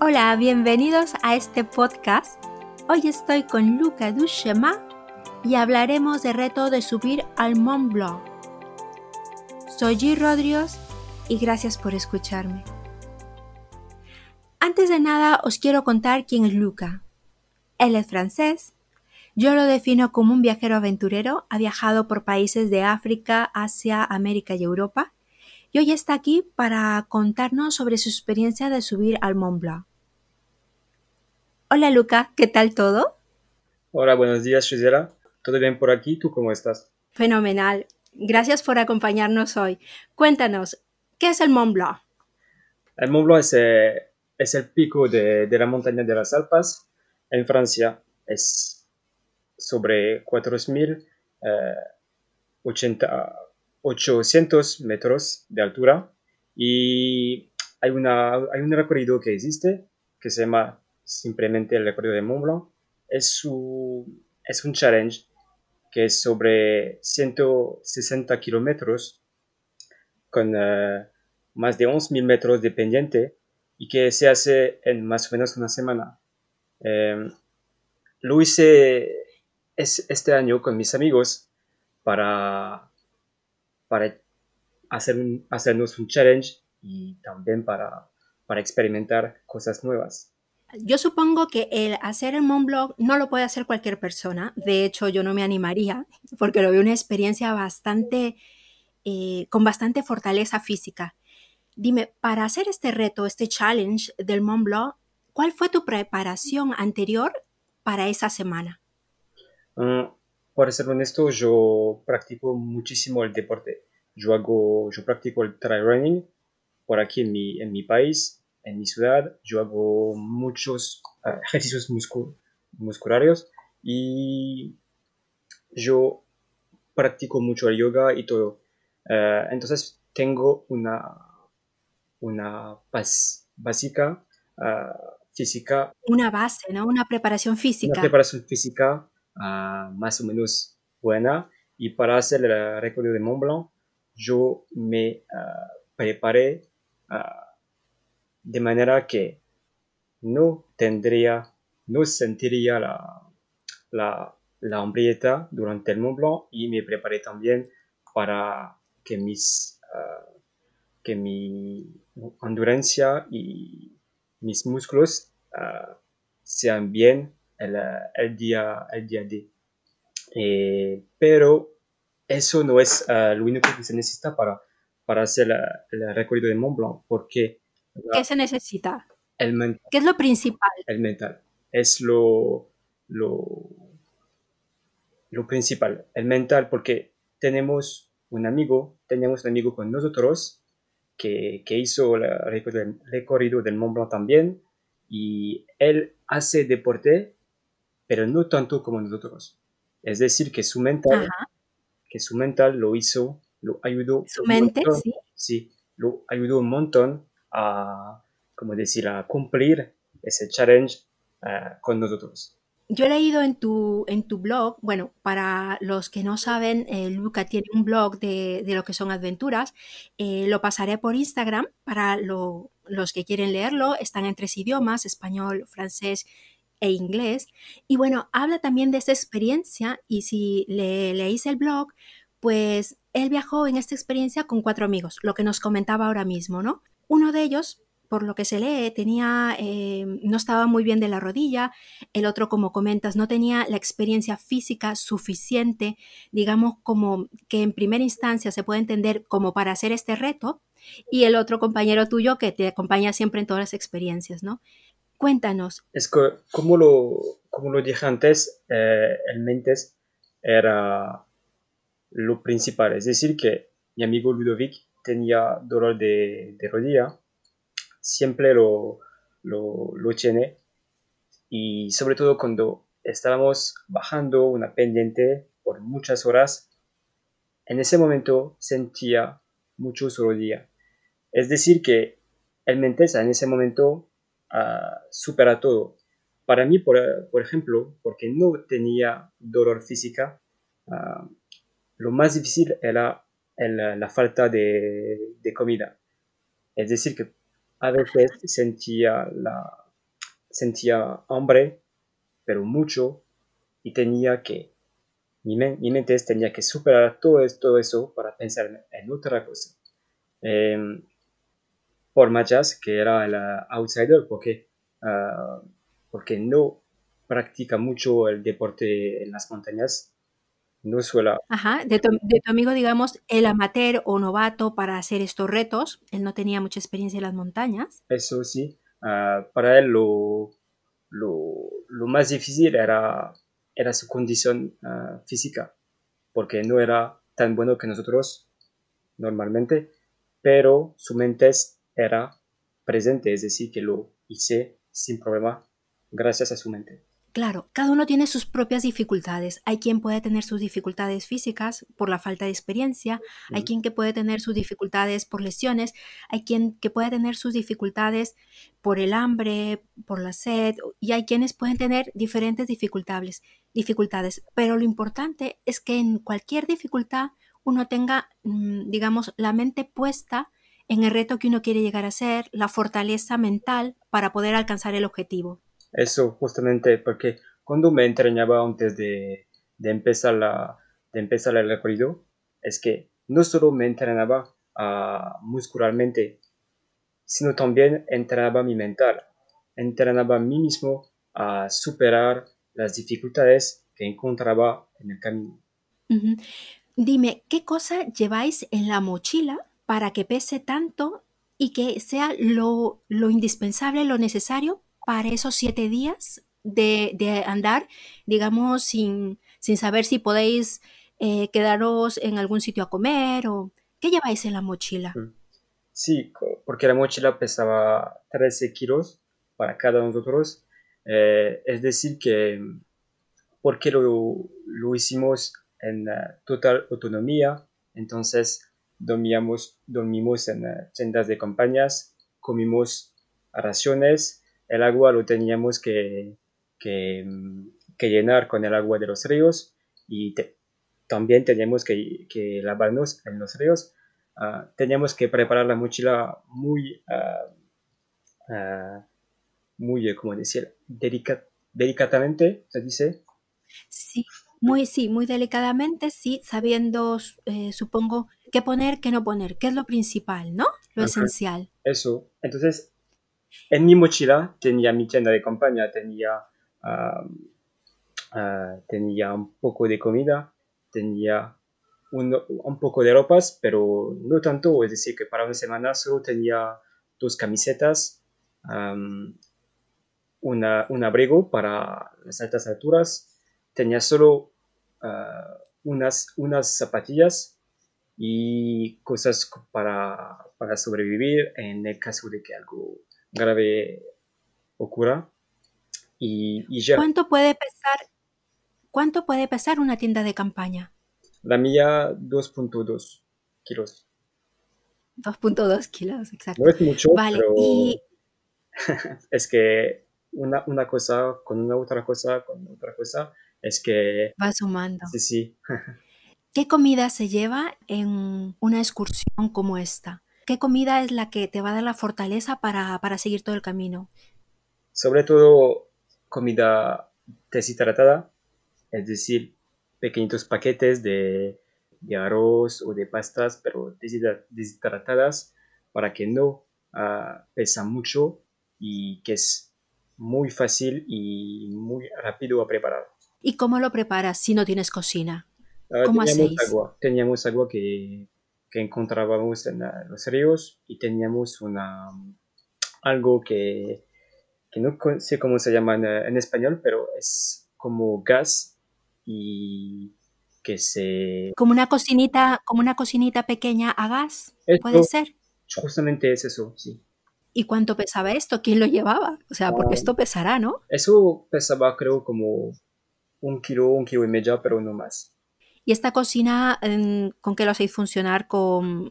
Hola, bienvenidos a este podcast. Hoy estoy con Luca Duchema y hablaremos de reto de subir al Mont Blanc. Soy G. Rodríguez y gracias por escucharme. Antes de nada os quiero contar quién es Luca. Él es francés. Yo lo defino como un viajero aventurero. Ha viajado por países de África, Asia, América y Europa. Y hoy está aquí para contarnos sobre su experiencia de subir al Mont Blanc. Hola Luca, ¿qué tal todo? Hola, buenos días Gisela. ¿Todo bien por aquí? ¿Tú cómo estás? Fenomenal. Gracias por acompañarnos hoy. Cuéntanos, ¿qué es el Mont Blanc? El Mont Blanc es, eh, es el pico de, de, la montaña de las Alpas en Francia. Es sobre 4.800 eh, metros de altura y hay, una, hay un recorrido que existe que se llama simplemente el recorrido de Mont Blanc, es, es un challenge que es sobre 160 kilómetros con eh, más de 11.000 metros de pendiente y que se hace en más o menos una semana. Em, lo hice este año con mis amigos para, para hacer hacernos un challenge y también para, para experimentar cosas nuevas. Yo supongo que el hacer el Mont Blanc no lo puede hacer cualquier persona. De hecho, yo no me animaría porque lo veo una experiencia bastante, eh, con bastante fortaleza física. Dime, para hacer este reto, este challenge del Mont Blanc, ¿cuál fue tu preparación anterior para esa semana? Uh, para ser honesto, yo practico muchísimo el deporte. Yo hago, yo practico el trail running por aquí en mi, en mi país en mi ciudad yo hago muchos ah, ejercicios musculares y yo practico mucho el yoga y todo. Ah, entonces tengo una, una básica ah, física. Una base, ¿no? Una preparación física. Una preparación física más o menos buena. Y para hacer el recorrido de Mont Blanc, yo me preparé de manera que no tendría, no sentiría la, la, la durante el Mont Blanc y me preparé también para que mis ah, que mi endurancia y mis músculos ah, sean bien el, el, día el día. Eh, pero eso no es ah, lo único que se necesita para, para hacer el recorrido de Mont Blanc, porque ¿Qué se necesita? El mental. ¿Qué es lo principal? El mental. Es lo, lo, lo principal. El mental, porque tenemos un amigo, tenemos un amigo con nosotros que, que hizo el recorrido del Mont Blanc también y él hace deporte, pero no tanto como nosotros. Es decir, que su mental, que su mental lo hizo, lo ayudó. Su mente, sí. Sí, lo ayudó un montón a, como decir, a cumplir ese challenge eh, con nosotros. Yo he leído en tu, en tu blog, bueno, para los que no saben, eh, Luca tiene un blog de, de, lo que son aventuras, eh, lo pasaré por Instagram para lo, los que quieren leerlo, están en tres idiomas, español, francés e inglés. Y bueno, habla también de esta experiencia y si le leéis el blog, pues él viajó en esta experiencia con cuatro amigos, lo que nos comentaba ahora mismo, ¿no? Uno de ellos, por lo que se lee, tenía, eh, no estaba muy bien de la rodilla, el otro, como comentas, no tenía la experiencia física suficiente, digamos, como que en primera instancia se puede entender como para hacer este reto, y el otro compañero tuyo que te acompaña siempre en todas las experiencias, ¿no? Cuéntanos. Es que, como lo, como lo dije antes, eh, el mentes era lo principal, es decir, que mi amigo Ludovic tenía dolor de, de rodilla, siempre lo, lo, lo tiene. Y sobre todo cuando estábamos bajando una pendiente por muchas horas, en ese momento sentía mucho su rodilla. Es decir, que el Mentesa en ese momento uh, supera todo. Para mí, por, por, ejemplo, porque no tenía dolor física, uh, lo más difícil era la falta de, de, comida. Es decir, que a veces sentía la, sentía hambre, pero mucho, y tenía que, mi, mente tenía que superar todo, todo eso para pensar en, otra cosa. Em, por Mayas, que era el outsider, porque, ah, porque no practica mucho el deporte en las montañas, no suele... Ajá, de tu, amigo, digamos, el amateur o novato para hacer estos retos, él no tenía mucha experiencia en las montañas. Eso sí, ah, para él lo, lo, más difícil era, era su condición ah, física, porque no era tan bueno que nosotros normalmente, pero su mente era presente, es decir, que lo hice sin problema gracias a su mente. Claro, cada uno tiene sus propias dificultades. Hay quien puede tener sus dificultades físicas por la falta de experiencia, hay quien que puede tener sus dificultades por lesiones, hay quien que puede tener sus dificultades por el hambre, por la sed, y hay quienes pueden tener diferentes dificultades, dificultades. Pero lo importante es que en cualquier dificultad uno tenga, mm, digamos, la mente puesta en el reto que uno quiere llegar a ser, la fortaleza mental para poder alcanzar el objetivo. Eso justamente porque cuando me entrenaba antes de, empezar, la, de empezar el recorrido, es que no solo me entrenaba uh, muscularmente, sino también entrenaba mi mental, entrenaba a mí mismo a superar las dificultades que encontraba en el camino. Dime, ¿qué cosa lleváis en la mochila para que pese tanto y que sea lo, lo indispensable, lo necesario para esos siete días de, andar, digamos, sin, sin, saber si podéis eh, quedaros en algún sitio a comer o qué lleváis en la mochila? Mm. Sí, porque la mochila pesaba 13 kilos para cada uno de nosotros. Eh, es decir, que porque lo, lo hicimos en total autonomía, entonces dormíamos, dormimos en tiendas de campañas, comimos raciones el agua lo teníamos que, que, llenar con el agua de los ríos y también teníamos que, que, lavarnos en los ríos. Uh, teníamos que preparar la mochila muy, uh, muy, ¿cómo decir? delicadamente, se dice. Sí, muy, sí, muy delicadamente, sí, sabiendo, eh, supongo, qué poner, qué no poner, qué es lo principal, ¿no? Lo esencial. Eso. Entonces, en mi mochila tenía mi tienda de campaña, tenía, ah, tenía un poco de comida, tenía un, un, poco de ropas, pero no tanto, es decir, que para una semana solo tenía dos camisetas, una, un abrigo para las altas alturas, tenía solo ah, unas, unas zapatillas y cosas para, para sobrevivir en el caso de que algo grave ocurra. Y, ya. ¿Cuánto puede pesar? ¿Cuánto puede pesar una tienda de campaña? La mía 2.2 kilos. 2.2 kilos, exacto. No es mucho, pero es que una, una, cosa con una otra cosa con otra cosa es que... Va sumando. Sí, sí. ¿Qué comida se lleva en una excursión como esta? ¿Qué comida es la que te va a dar la fortaleza para, seguir todo el camino? Sobre todo comida deshidratada, es decir, pequeñitos paquetes de, arroz o de pastas, pero deshidratadas para que no uh, pesa mucho y que es muy fácil y muy rápido a preparar. ¿Y cómo lo preparas si no tienes cocina? Ah, ¿Cómo teníamos agua, teníamos agua que que encontrábamos en los ríos y teníamos una, algo que, que no sé cómo se llama en, español, pero es como gas y que se... Como una cocinita, como una cocinita pequeña a gas, ¿puede ser? Justamente es eso, sí. ¿Y cuánto pesaba esto? ¿Quién lo llevaba? O sea, porque ah, esto pesará, ¿no? Eso pesaba creo como un kilo, un kilo y medio, pero no más. ¿Y esta cocina em, con qué lo hacéis funcionar? ¿Con,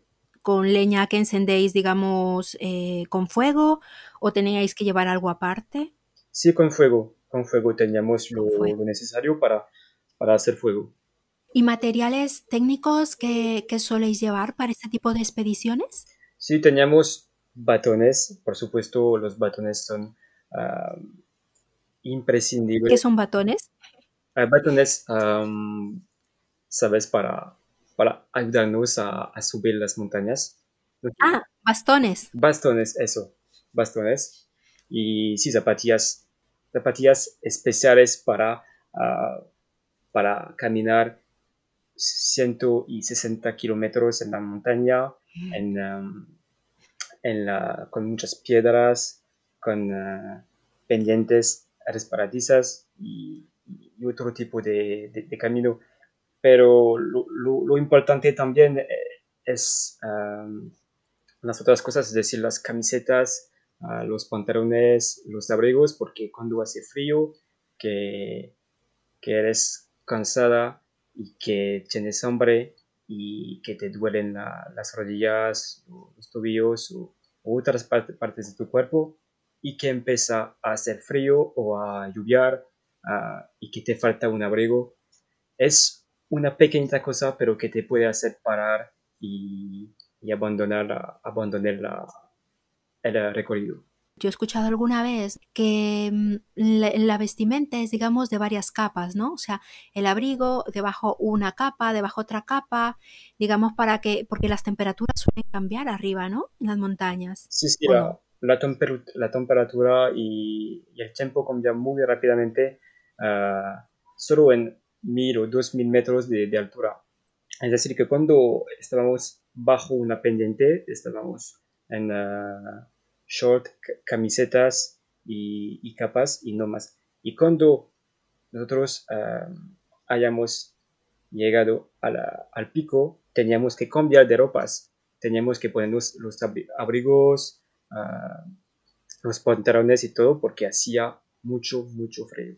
leña que encendéis, digamos, eh, con fuego o teníais que llevar algo aparte? Sí, con fuego. Con fuego teníamos lo, necesario para, para hacer fuego. ¿Y materiales técnicos que, que soléis llevar para este tipo de expediciones? Sí, teníamos batones. Por supuesto, los batones son imprescindible. ¿Qué son batones? batones, ¿sabes? Para, para ayudarnos a, subir las montañas. Ah, bastones. Bastones, eso, bastones. Y sí, zapatillas, zapatillas especiales para, ah, para caminar 160 kilómetros en la montaña, en, en la, con muchas piedras, con uh, pendientes resparadizas y, otro tipo de, de, camino. Pero lo, lo, importante también eh, es las otras cosas, es decir, las camisetas, uh, los pantalones, los abrigos, porque cuando hace frío, que, que eres cansada y que tienes hambre y que te duelen las rodillas, los tobillos o, otras partes de tu cuerpo y que empieza a hacer frío o a lluviar y que te falta un abrigo. Es una pequeña cosa, pero que te puede hacer parar y, abandonar, abandonar el recorrido. Yo he escuchado alguna vez que mm, la, vestimenta es, digamos, de varias capas, ¿no? O sea, el abrigo, debajo una capa, debajo otra capa, digamos, para que, porque las temperaturas suelen cambiar arriba, ¿no? En las montañas. Sí, sí, la, la, temperatura y, el tiempo cambian muy rápidamente, uh, solo en mil o dos mil metros de, altura. Es decir, que cuando estábamos bajo una pendiente, estábamos en... Uh, short, camisetas y, capas y no más. Y cuando nosotros hayamos llegado al pico, teníamos que cambiar de ropas, teníamos que ponernos los abrigos, ah, los pantalones y todo, porque hacía mucho, mucho frío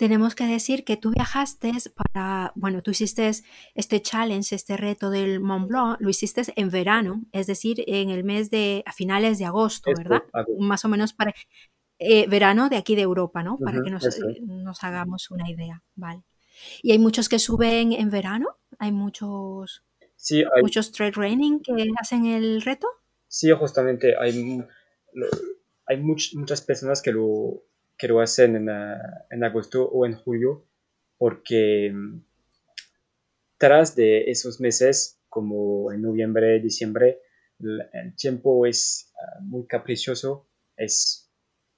tenemos que decir que tú viajaste para, bueno, tú hiciste este challenge, este reto del Mont Blanc, lo hiciste en verano, es decir, en el mes de, a finales de agosto, ¿verdad? Más o menos para eh, verano de aquí de Europa, ¿no? Para que nos, eh, nos, hagamos una idea, ¿vale? ¿Y hay muchos que suben en verano? ¿Hay muchos, sí, hay, muchos trail running que hacen el reto? Sí, justamente, hay, hay muchas personas que lo que lo hacen en, ah, en agosto o en julio, porque mm, tras de esos meses, como en noviembre, diciembre, el tiempo es ah, muy caprichoso, es,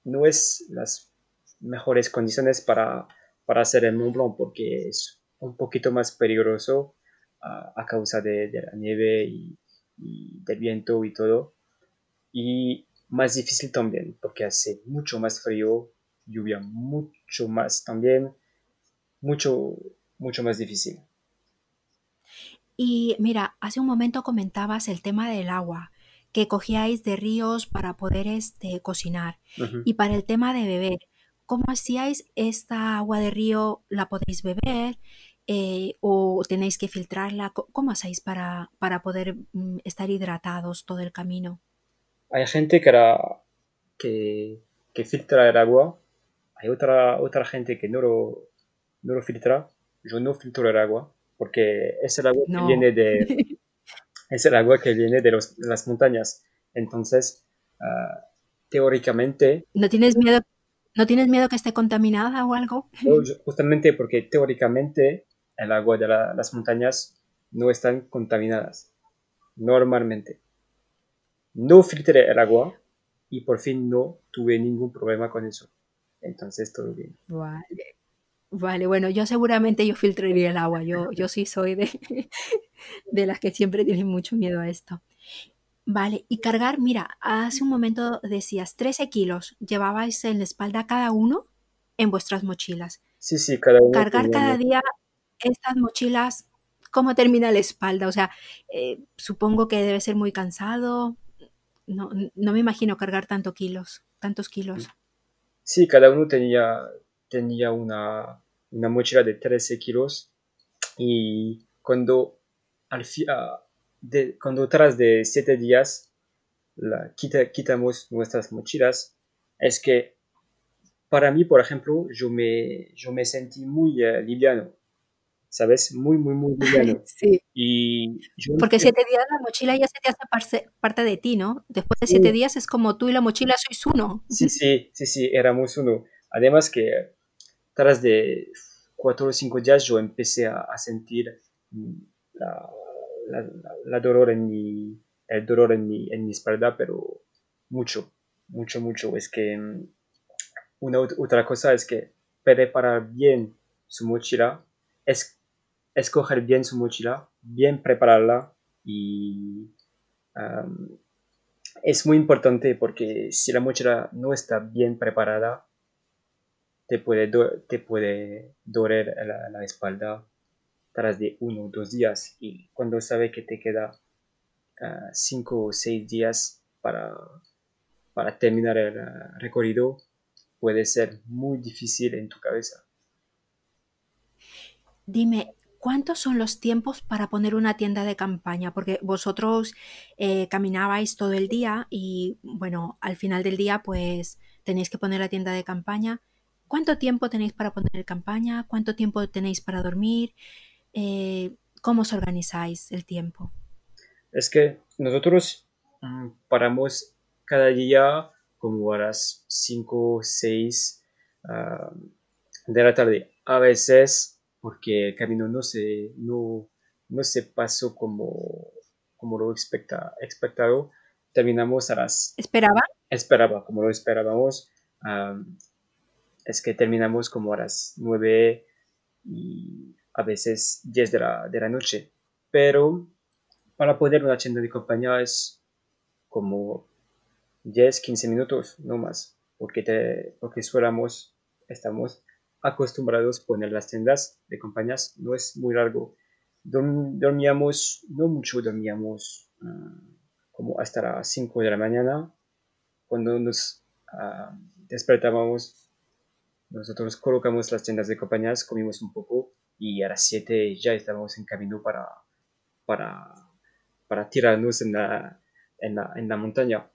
no es las mejores condiciones para, para hacer el Mont Blanc porque es un poquito más peligroso ah, a causa de, de la nieve y, y, del viento y todo. Y más difícil también porque hace mucho más frío lluvia mucho más también, mucho, mucho más difícil. Y mira, hace un momento comentabas el tema del agua, que cogíais de ríos para poder este, cocinar. Y para el tema de beber, ¿cómo hacíais esta agua de río? ¿La podéis beber? Eh, ¿O tenéis que filtrarla? ¿Cómo hacéis para, para poder mm, estar hidratados todo el camino? Hay gente que, que, que filtra el agua hay otra, otra gente que no lo, no lo filtra. Yo no filtro el agua porque es el agua que viene de, es el agua que viene de, los, las montañas. Entonces, ah, teóricamente... ¿No tienes miedo ¿No tienes miedo que esté contaminada o algo? justamente porque teóricamente el agua de las montañas no están contaminadas, normalmente. No filtré el agua y por fin no tuve ningún problema con eso. Entonces todo bien. Vale. Vale, bueno, yo seguramente yo filtraría el agua. Yo, yo sí soy de, de las que siempre tienen mucho miedo a esto. Vale, y cargar, mira, hace un momento decías 13 kilos llevabais en la espalda cada uno en vuestras mochilas. Sí, sí, cada uno. Cargar cada día estas mochilas, ¿cómo termina la espalda? O sea, eh, supongo que debe ser muy cansado. No, no me imagino cargar tanto kilos, tantos kilos. Sí, cada uno tenía, tenía una, una mochila de 13 kilos y cuando, al ah, de, cuando tras de 7 días la, quitamos nuestras mochilas, es que para mí, por ejemplo, yo me, yo me sentí muy uh, liviano, ¿sabes? Muy, muy, muy liviano. sí. Y Porque siete días la mochila ya se te hace parte de ti, ¿no? Después de siete días es como tú y la mochila sois uno. Sí, sí, sí, sí, éramos uno. Además que tras de cuatro o cinco días yo empecé a, sentir mm, la, dolor en mi, el dolor en mi, en mi espalda, pero mucho, mucho, mucho. Es que mm, una otra cosa es que preparar bien su mochila, es escoger bien su mochila, bien prepararla y es muy importante porque si la mochila no está bien preparada, te puede, te puede doler la, espalda tras de uno o dos días y cuando sabe que te queda ah, cinco o seis días para, para terminar el ah, recorrido, puede ser muy difícil en tu cabeza. Dime, ¿cuántos son los tiempos para poner una tienda de campaña? Porque vosotros eh, caminabais todo el día y bueno, al final del día pues tenéis que poner la tienda de campaña. ¿Cuánto tiempo tenéis para poner campaña? ¿Cuánto tiempo tenéis para dormir? Eh, ¿Cómo os organizáis el tiempo? Es que nosotros mm, paramos cada día como a las 5 o 6 de la tarde. A veces porque el camino no se, no, no se pasó como, como lo expecta, expectado. Terminamos a las... ¿Esperaba? Esperaba, como lo esperábamos. es que terminamos como a las 9 y a veces 10 de la, de la noche. Pero para poder una tienda de compañía es como 10, 15 minutos, no más, porque, te, porque suelamos, estamos acostumbrados poner las tiendas de compañías, no es muy largo. dormíamos, no mucho, dormíamos ah, como hasta las 5 de la mañana. Cuando nos uh, despertábamos, nosotros colocamos las tiendas de compañías, comimos un poco y a las 7 ya estábamos en camino para, para, para tirarnos en la, en la, en la montaña.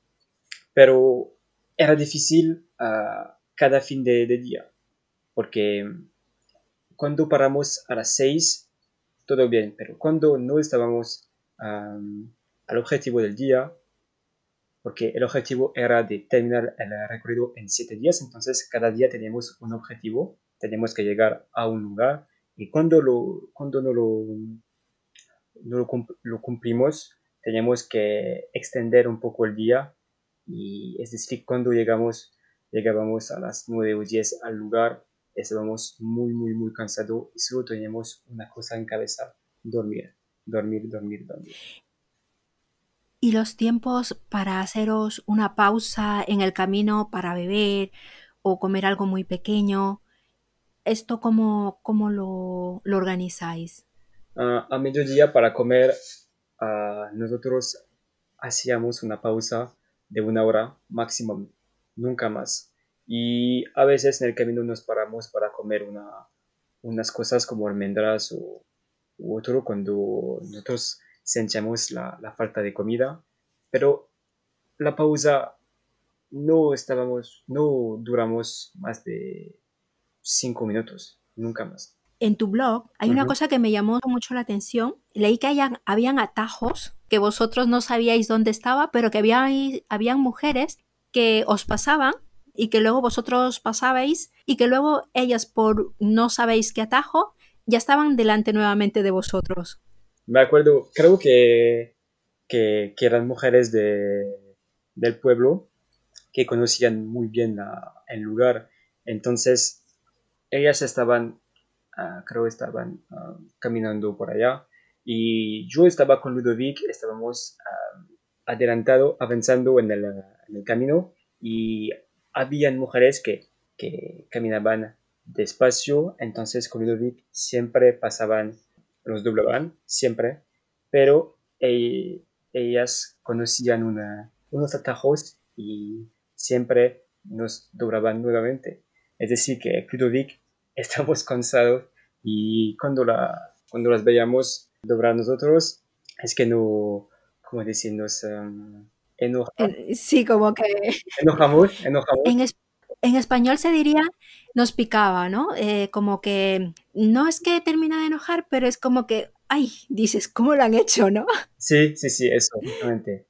Pero era difícil uh, cada fin de día porque cuando paramos a las 6, todo bien, pero cuando no estábamos al objetivo del día, porque el objetivo era de terminar el recorrido en 7 días, entonces cada día teníamos un objetivo, teníamos que llegar a un lugar y cuando, lo, cuando no, lo, no lo, cumplimos, teníamos que extender un poco el día y es decir, cuando llegamos, llegábamos a las 9 o 10 al lugar, estábamos muy, muy, muy cansados y solo teníamos una cosa en cabeza, dormir, dormir, dormir, dormir. ¿Y los tiempos para haceros una pausa en el camino para beber o comer algo muy pequeño? ¿Esto cómo, cómo lo, lo organizáis? Ah, a mediodía para comer, uh, nosotros hacíamos una pausa de una hora máximo, nunca más. Y a veces en el camino nos paramos para comer una, unas cosas como almendras o u otro cuando nosotros sentíamos la, la, falta de comida. Pero la pausa no estábamos, no duramos más de cinco minutos, nunca más. En tu blog hay una cosa que me llamó mucho la atención. Leí que hayan, habían atajos que vosotros no sabíais dónde estaba, pero que había, habían mujeres que os pasaban y que luego vosotros pasabais y que luego ellas por no sabéis qué atajo ya estaban delante nuevamente de vosotros. Me acuerdo, creo que, que, eran mujeres de, del pueblo que conocían muy bien el lugar. Entonces, ellas estaban, uh, creo estaban ah, caminando por allá y yo estaba con Ludovic, estábamos adelantado, avanzando en el camino y habían mujeres que, que caminaban despacio, entonces con Ludovic siempre pasaban, los doblaban, siempre, pero ellas conocían unos atajos y siempre nos doblaban nuevamente. Es decir, que Ludovic estamos cansados y cuando, la, cuando las veíamos doblar nosotros, es que no, como decir, nos, um, eh, sí, como que... Enojamos, enojamos. En, español se diría nos picaba, ¿no? Eh, como que no es que termina de enojar, pero es como que, ay, dices, ¿cómo lo han hecho, no? Sí, sí, sí, eso, justamente.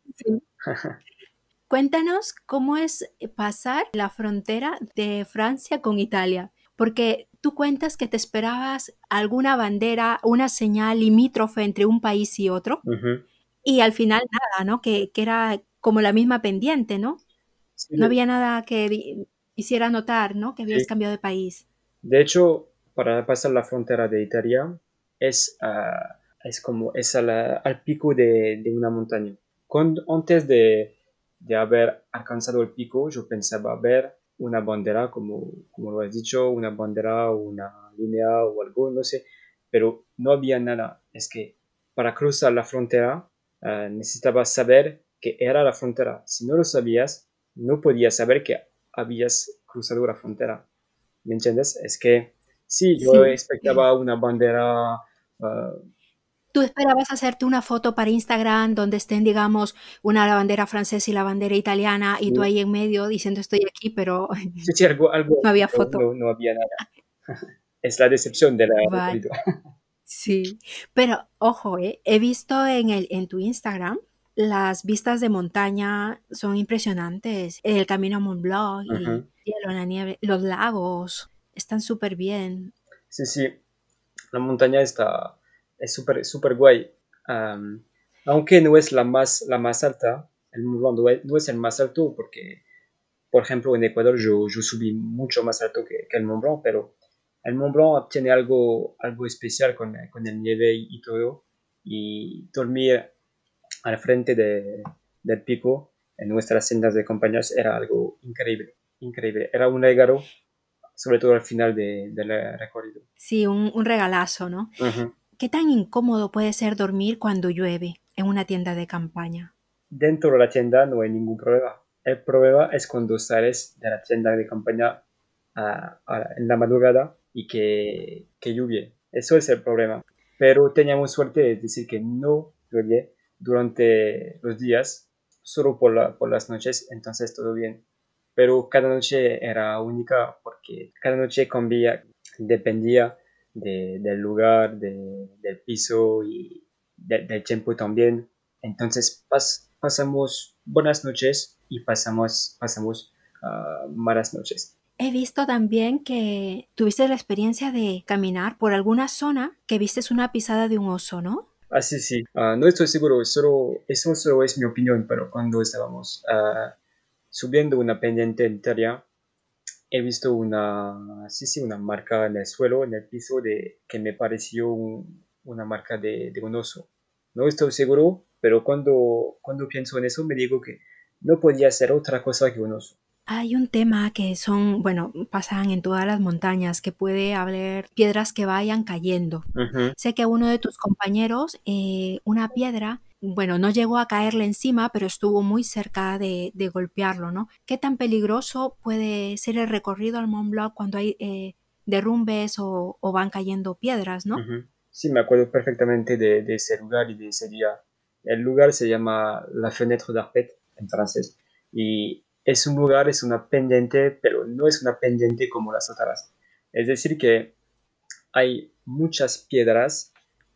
Cuéntanos cómo es pasar la frontera de Francia con Italia, porque tú cuentas que te esperabas alguna bandera, una señal limítrofe entre un país y otro, y al final nada, ¿no? Que, era como la misma pendiente, ¿no? No había nada que hiciera notar, ¿no? Que habías cambiado de país. De hecho, para pasar la frontera de Italia es, ah, es como es al pico de, de, una montaña. Cuando, antes de, de haber alcanzado el pico, yo pensaba ver una bandera, como, como lo has dicho, una bandera o una línea o algo, no sé, pero no había nada. Es que para cruzar la frontera uh, necesitabas saber que era la frontera. Si no lo sabías, no podías saber que habías cruzado la frontera. ¿Me entiendes? Es que sí, yo expectaba una bandera uh, tú esperabas hacerte una foto para Instagram donde estén, digamos, una la bandera francesa y la bandera italiana y tú ahí en medio diciendo estoy aquí, pero no había foto. No, había nada. es la decepción de la Sí, pero ojo, ¿eh? he visto en, el, en tu Instagram las vistas de montaña son impresionantes. El camino a Mont Blanc, y la nieve, los lagos están súper bien. Sí, sí, la montaña está es súper super guay. aunque no es la más, la más alta, el Mont Blanc no es, el más alto porque, por ejemplo, en Ecuador yo, yo subí mucho más alto que, el Mont Blanc, pero el Mont Blanc tiene algo, algo especial con, con el nieve y, todo. Y dormir al frente de, del pico en nuestras sendas de compañías era algo increíble, increíble. Era un regalo, sobre todo al final del recorrido. Sí, un, un regalazo, ¿no? ¿Qué tan incómodo puede ser dormir cuando llueve en una tienda de campaña? Dentro de la tienda no hay ningún problema. El problema es cuando sales de la tienda de campaña en la madrugada y que, que llueve. Eso es el problema. Pero teníamos suerte de decir que no llueve durante los días, solo por, por las noches, entonces todo bien. Pero cada noche era única porque cada noche cambia, dependía del lugar, del piso y del tiempo también. Entonces pasamos buenas noches y pasamos, pasamos uh, malas noches. He visto también que tuviste la experiencia de caminar por alguna zona que vistes una pisada de un oso, ¿no? Ah, sí. Ah, no estoy seguro, solo, eso solo es mi opinión, pero cuando estábamos ah, subiendo una pendiente entera, he visto una, sí, sí, una marca en el suelo, en el piso, de, que me pareció una marca de, de, un oso. No estoy seguro, pero cuando, cuando pienso en eso me digo que no podía ser otra cosa que un oso. Hay un tema que son, bueno, pasan en todas las montañas, que puede haber piedras que vayan cayendo. Sé que uno de tus compañeros, eh, una piedra bueno, no llegó a caerle encima, pero estuvo muy cerca de, golpearlo, ¿no? ¿Qué tan peligroso puede ser el recorrido al Mont Blanc cuando hay eh, derrumbes o, van cayendo piedras, ¿no? Sí, me acuerdo perfectamente de, ese lugar y de ese día. El lugar se llama La Fenêtre d'Arpet en francés y es un lugar, es una pendiente, pero no es una pendiente como las otras. Es decir, que hay muchas piedras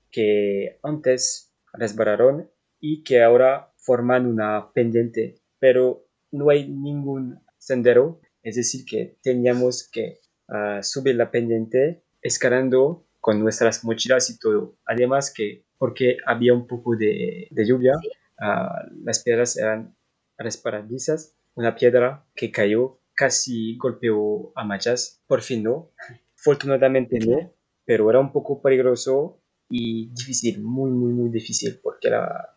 que antes resbalaron y que ahora forman una pendiente, pero no hay ningún sendero, es decir, que teníamos que ah, subir la pendiente escalando con nuestras mochilas y todo. Además que porque había un poco de, lluvia, ah, las piedras eran resbaladizas, una piedra que cayó casi golpeó a Machas, por fin no, afortunadamente no, pero era un poco peligroso y difícil, muy, muy, muy difícil, porque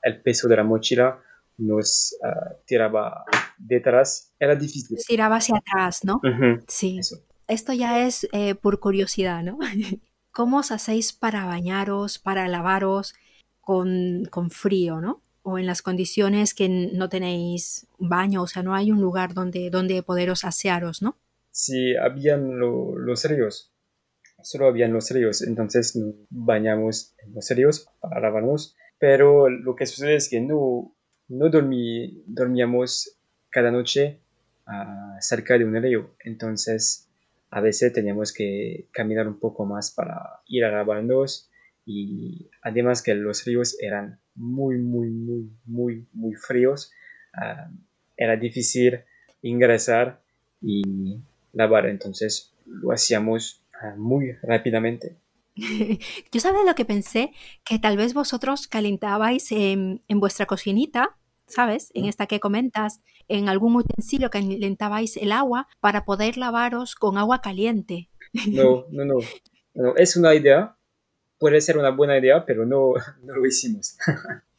el peso de la mochila nos ah, tiraba detrás, era difícil. tiraba hacia atrás, ¿no? sí. Esto ya es eh, por curiosidad, ¿no? ¿Cómo os hacéis para bañaros, para lavaros con, con, frío, ¿no? O en las condiciones que no tenéis baño, o sea, no hay un lugar donde, donde poderos asearos, ¿no? Sí, habían los ríos, solo habían los ríos, entonces nos bañamos en los ríos para lavarnos, pero lo que sucede es que no, no dormí, dormíamos cada noche uh, cerca de un río, entonces a veces teníamos que caminar un poco más para ir a lavarnos y además que los ríos eran muy, muy, muy, muy, muy fríos. Uh, era difícil ingresar y lavar, entonces lo hacíamos ah, muy rápidamente. Yo sabes lo que pensé, que tal vez vosotros calentabais en, en vuestra cocinita, ¿sabes? En esta que comentas, en algún utensilio calentabais el agua para poder lavaros con agua caliente. No, no, no. no es una idea, puede ser una buena idea, pero no, no lo hicimos.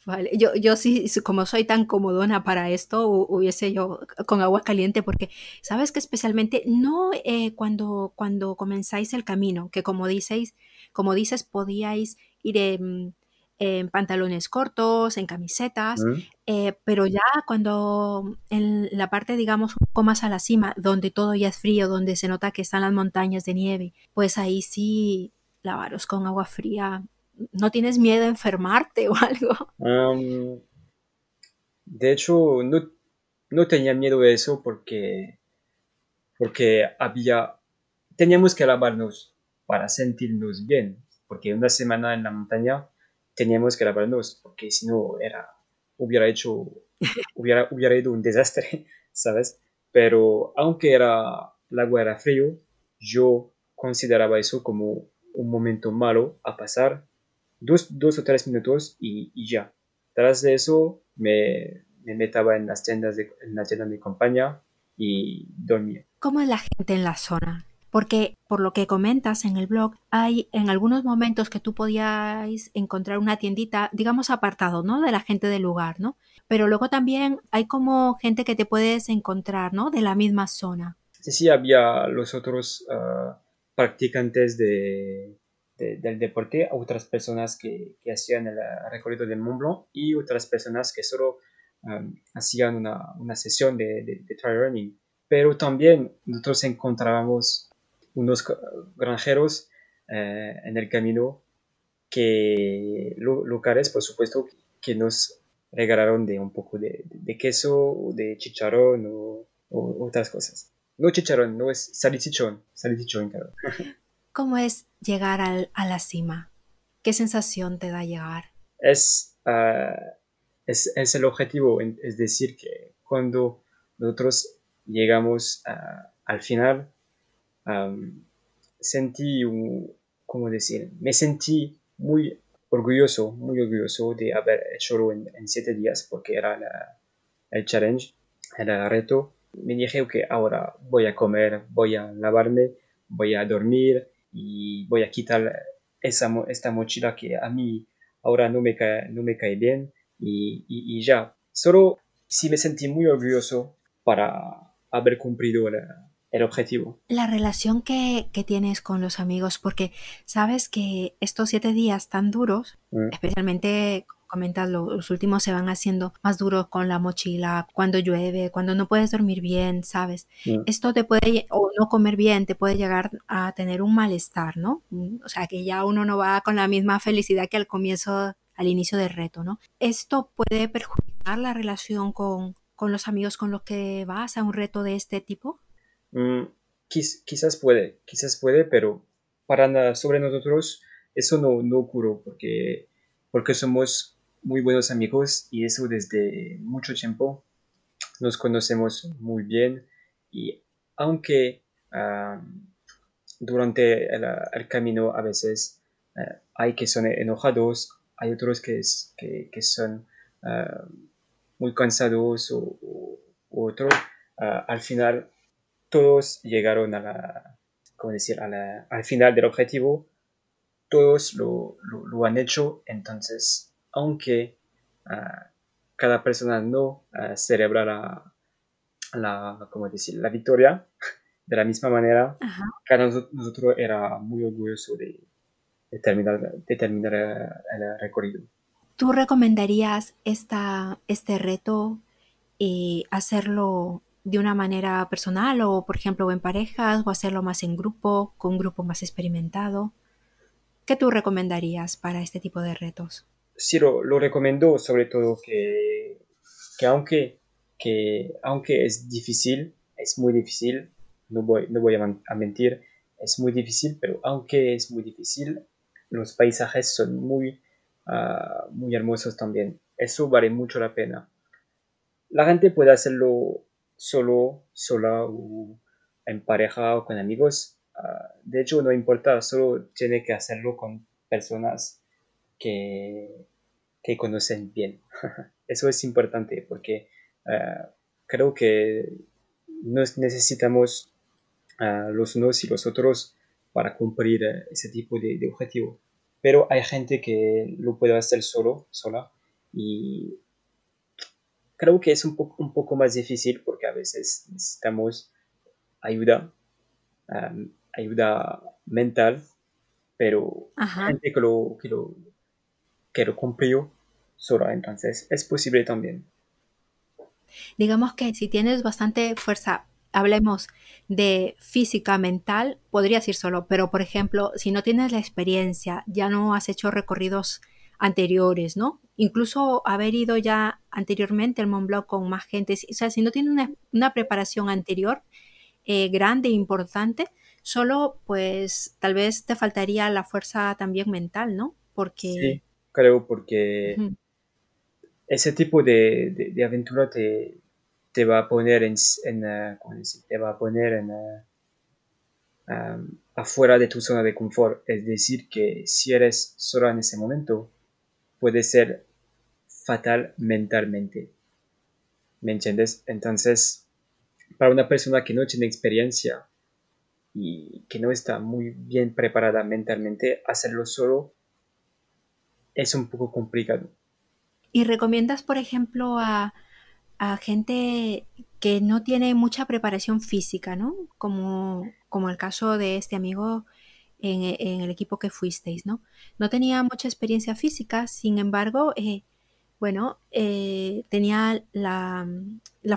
Vale, yo, yo sí, como soy tan comodona para esto, hubiese yo con agua caliente, porque sabes que especialmente no eh, cuando, cuando comenzáis el camino, que como dices, como dices, podíais ir en, pantalones cortos, en camisetas, mm. eh, pero ya cuando en la parte, digamos, un poco más a la cima, donde todo ya es frío, donde se nota que están las montañas de nieve, pues ahí sí lavaros con agua fría ¿No tienes miedo a enfermarte o algo? de hecho, no, no, tenía miedo de eso porque, porque había, teníamos que lavarnos para sentirnos bien, porque una semana en la montaña teníamos que lavarnos, porque si no era, hubiera hecho, hubiera, hubiera ido un desastre, ¿sabes? Pero aunque era, el agua era frío, yo consideraba eso como un momento malo a pasar dos, o tres minutos y, ya. Tras de eso me, me metaba en las tiendas de, en la tienda de mi compañía y dormía. ¿Cómo es la gente en la zona? Porque por lo que comentas en el blog, hay en algunos momentos que tú podías encontrar una tiendita, digamos apartado, ¿no? De la gente del lugar, ¿no? Pero luego también hay como gente que te puedes encontrar, ¿no? De la misma zona. Sí, sí, había los otros ah, practicantes de, del deporte otras personas que, hacían el recorrido del Mont Blanc y otras personas que solo um, hacían una, una, sesión de, de, trail running. Pero también nosotros encontrábamos unos granjeros eh, en el camino que locales, por supuesto, que nos regalaron de un poco de, de queso, de chicharrón o, otras cosas. No chicharrón, no es salchichón, salchichón, claro. ¿Cómo es llegar a la cima? ¿Qué sensación te da llegar? Es, ah, es, es, el objetivo, es decir, que cuando nosotros llegamos al final, sentí, un, ¿cómo decir? Me sentí muy orgulloso, muy orgulloso de haber hecho en, en siete días porque era el challenge, era el reto. Me dije que ahora voy a comer, voy a lavarme, voy a dormir, y voy a quitar esa, esta mochila que a mí ahora no me cae, no me cae bien y, y, ya. Solo sí me sentí muy orgulloso para haber cumplido el, el objetivo. La relación que, que, tienes con los amigos, porque sabes que estos siete días tan duros, mm. especialmente comentas, los últimos se van haciendo más duros con la mochila, cuando llueve, cuando no puedes dormir bien, ¿sabes? Mm. Esto te puede, o no comer bien, te puede llegar a tener un malestar, ¿no? O sea, que ya uno no va con la misma felicidad que al comienzo, al inicio del reto, ¿no? Esto puede perjudicar la relación con, con los amigos con los que vas a un reto de este tipo. Mm, quizás puede, quizás puede, pero para sobre nosotros eso no, no ocurrió porque, porque somos muy buenos amigos y eso desde mucho tiempo. Nos conocemos muy bien y aunque durante el, camino a veces eh, hay que son enojados, hay otros que, que, son muy cansados o, otros, al final todos llegaron a la, ¿cómo decir? al final del objetivo, todos lo, lo han hecho, entonces aunque ah, cada persona no uh, celebra la, decir? la victoria de la misma manera, cada nosotros era muy orgulloso de, terminar, de terminar el, recorrido. ¿Tú recomendarías esta, este reto y eh, hacerlo de una manera personal o, por ejemplo, en parejas o hacerlo más en grupo, con un grupo más experimentado? ¿Qué tú recomendarías para este tipo de retos? Sí lo, recomiendo, sobre todo que, que, aunque, que aunque es difícil, es muy difícil, no voy, no voy a, mentir, es muy difícil, pero aunque es muy difícil, los paisajes son muy, ah, muy hermosos también. Eso vale mucho la pena. la gente puede hacerlo solo, sola o en pareja o con amigos. Ah, de hecho, no importa, solo tiene que hacerlo con personas que, que conocen bien. Eso es importante porque ah, creo que nos necesitamos los unos y los otros para cumplir eh, ese tipo de, de, objetivo. Pero hay gente que lo puede hacer solo, sola, y creo que es un, poco un poco más difícil porque a veces necesitamos ayuda, ayuda mental, pero gente que lo, que lo, que lo cumplió sola, entonces es posible también. Digamos que si tienes bastante fuerza hablemos de física mental, podrías ir solo, pero por ejemplo, si no tienes la experiencia, ya no has hecho recorridos anteriores, ¿no? Incluso haber ido ya anteriormente al Mont Blanc con más gente, o sea, si no tienes una, preparación anterior eh, grande e importante, solo pues tal vez te faltaría la fuerza también mental, ¿no? Porque... Sí, creo porque ese tipo de, de aventura te, te va a poner en, eh, te va a poner en eh, afuera de tu zona de confort. Es decir, que si eres sola en ese momento, puede ser fatal mentalmente. ¿Me entiendes? Entonces, para una persona que no tiene experiencia y que no está muy bien preparada mentalmente, hacerlo solo es un poco complicado. ¿Y recomiendas, por ejemplo, a a gente que no tiene mucha preparación física, ¿no? Como, como el caso de este amigo en, el equipo que fuisteis, ¿no? No tenía mucha experiencia física, sin embargo, eh, bueno, eh, tenía la,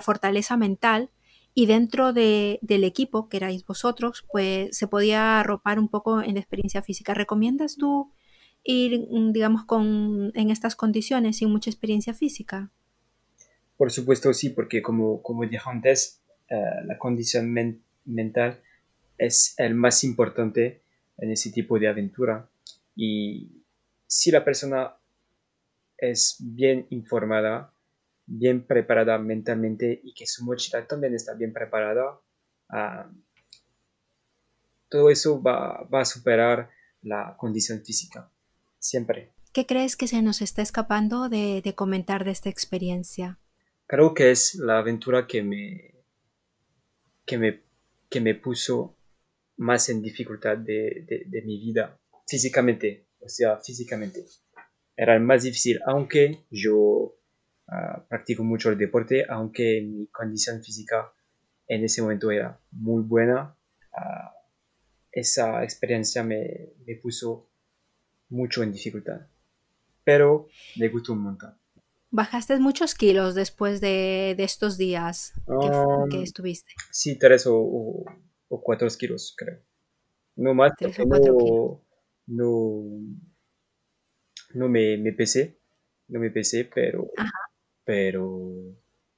fortaleza mental y dentro del equipo, que erais vosotros, pues se podía arropar un poco en la experiencia física. ¿Recomiendas tú ir, digamos, con, en estas condiciones sin mucha experiencia física? Por supuesto, sí, porque como, como dije antes, eh, la condición mental es el más importante en ese tipo de aventura. Y si la persona es bien informada, bien preparada mentalmente y que su mochila también está bien preparada, ah, todo eso va, va, a superar la condición física, siempre. ¿Qué crees que se nos está escapando de, de comentar de esta experiencia? creo que es la aventura que me, que me, que me puso más en dificultad de, de, mi vida físicamente, o sea, físicamente. Era el más difícil, aunque yo ah, practico mucho el deporte, aunque mi condición física en ese momento era muy buena, ah, esa experiencia me, me puso mucho en dificultad. Pero me gustó un montón. ¿Bajaste muchos kilos después de, estos días que, um, estuviste? Sí, tres o, cuatro kilos, creo. No más, no, no, no me, me, pesé, no me pesé, pero, pero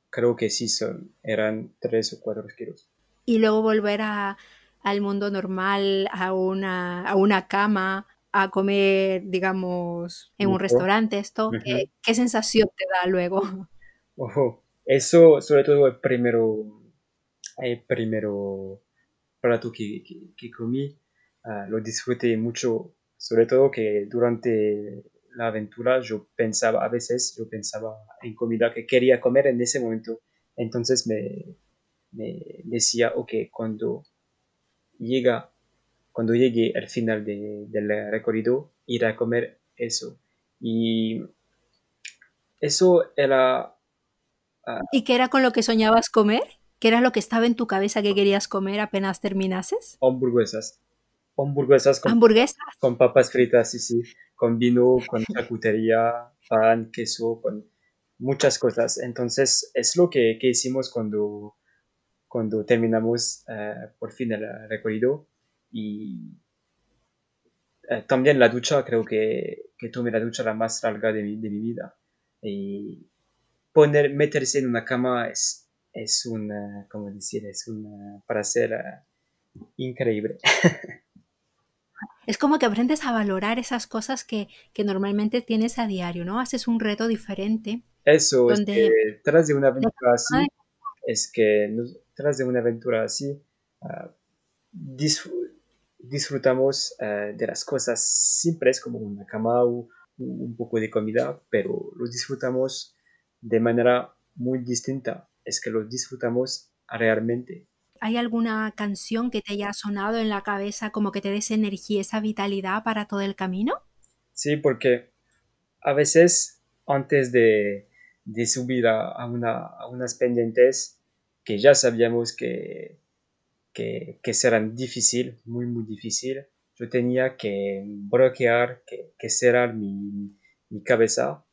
creo que sí son, eran tres o cuatro kilos. Y luego volver a, al mundo normal, a una, a una cama, a comer, digamos, en un restaurante, esto, ¿qué, sensación te da luego? Ojo, eso, sobre todo el primero, el primero plato que, que, comí, ah, lo disfruté mucho, sobre todo que durante la aventura yo pensaba, a veces yo pensaba en comida que quería comer en ese momento, entonces me, me decía, ok, cuando llega cuando llegue al final del recorrido, ir a comer eso. Y eso era... Ah, ¿Y qué era con lo que soñabas comer? ¿Qué era lo que estaba en tu cabeza que querías comer apenas terminases? Hamburguesas. Hamburguesas con, ¿Hamburguesas? con papas fritas, sí, sí. Con vino, con charcutería, pan, queso, con muchas cosas. Entonces, es lo que, que hicimos cuando, cuando terminamos eh, por fin el recorrido y eh, también la ducha, creo que, que tomé la ducha la más larga de mi, de mi vida. Y poner, meterse en una cama es, es una, ¿cómo decir? Es una, para ser eh, increíble. es como que aprendes a valorar esas cosas que, que normalmente tienes a diario, ¿no? Haces un reto diferente. Eso, es que tras de una aventura así, es que tras de una aventura así, uh, disfrutamos uh, de las cosas simples como una cama o un poco de comida, pero lo disfrutamos de manera muy distinta. Es que lo disfrutamos realmente. ¿Hay alguna canción que te haya sonado en la cabeza como que te des energía, esa vitalidad para todo el camino? Sí, porque a veces antes de, de subir a, una, a, unas pendientes que ya sabíamos que, que, que serán difíciles, muy, muy difíciles, yo tenía que bloquear, que, que cerrar mi, mi, cabeza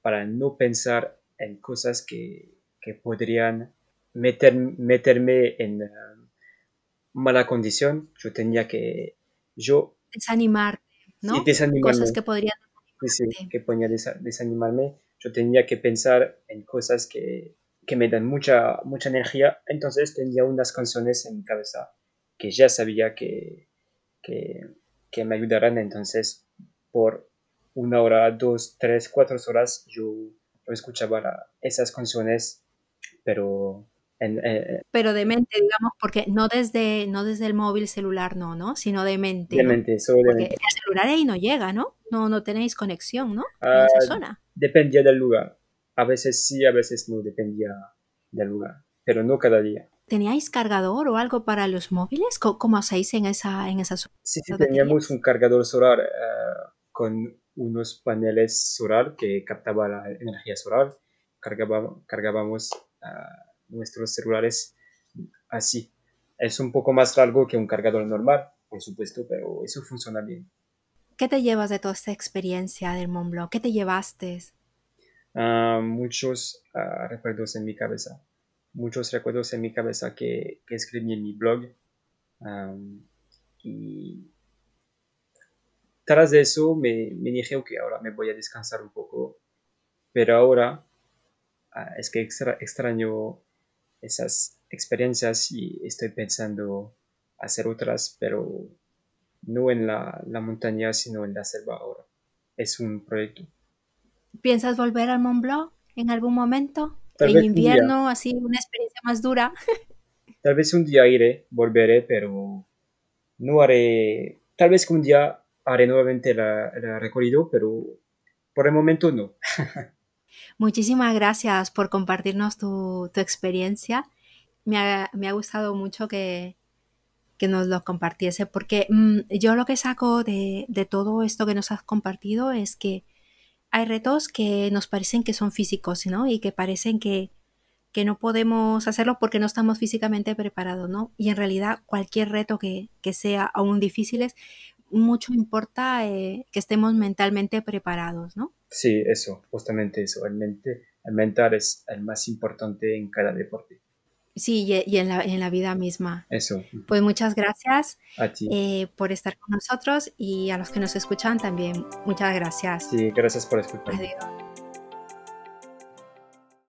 para no pensar en cosas que, que podrían meter, meterme en uh, mala condición. Yo tenía que, yo... Desanimarte, ¿no? Cosas que podrían... Sí, que podía desanimarme yo tenía que pensar en cosas que, que me dan mucha, mucha energía. Entonces tenía unas canciones en mi cabeza que ya sabía que, que, que me ayudarán. Entonces, por una hora, dos, tres, cuatro horas, yo, escuchaba esas canciones, pero en, pero de mente, digamos, porque no desde, no desde el móvil celular, no, ¿no? Sino de mente. De mente, solo de mente. El celular ahí no llega, ¿no? No, no tenéis conexión, ¿no? En esa ah, zona. Dependía del lugar. A veces sí, a veces no, dependía del lugar, pero no cada día. ¿Teníais cargador o algo para los móviles? ¿Cómo, hacéis en esa, en esa zona? Sí, sí, teníamos un cargador solar eh, con unos paneles solar que captaba la energía solar. Cargábamos, cargábamos uh, nuestros celulares así. Es un poco más largo que un cargador normal, por supuesto, pero eso funciona bien. ¿Qué te llevas de toda esta experiencia del Mont Blanc? ¿Qué te llevaste? Ah, muchos ah, recuerdos en mi cabeza. Muchos recuerdos en mi cabeza que, que escribí en mi blog. y tras eso me, dije, que ahora me voy a descansar un poco. Pero ahora ah, es que extraño esas experiencias y estoy pensando hacer otras, pero no en la, montaña, sino en la selva ahora. Es un proyecto. ¿Piensas volver al Mont Blanc en algún momento? en invierno, así, una experiencia más dura. Tal vez un día iré, volveré, pero no haré, tal vez un día haré nuevamente el recorrido, pero por el momento no. Muchísimas gracias por compartirnos tu, experiencia. Me ha, gustado mucho que, nos lo compartiese, porque mm, yo lo que saco de, todo esto que nos has compartido es que hay retos que nos parecen que son físicos, ¿no? Y que parecen que, no podemos hacerlo porque no estamos físicamente preparados, ¿no? Y en realidad cualquier reto que, sea aún difíciles, mucho importa eh, que estemos mentalmente preparados, ¿no? Sí, eso, justamente eso. El, el mental es el más importante en cada deporte. Sí, y, en, la, en la vida misma. Eso. Pues muchas gracias a ti. Eh, por estar con nosotros y a los que nos escuchan también. Muchas gracias. Sí, gracias por escuchar. Adiós.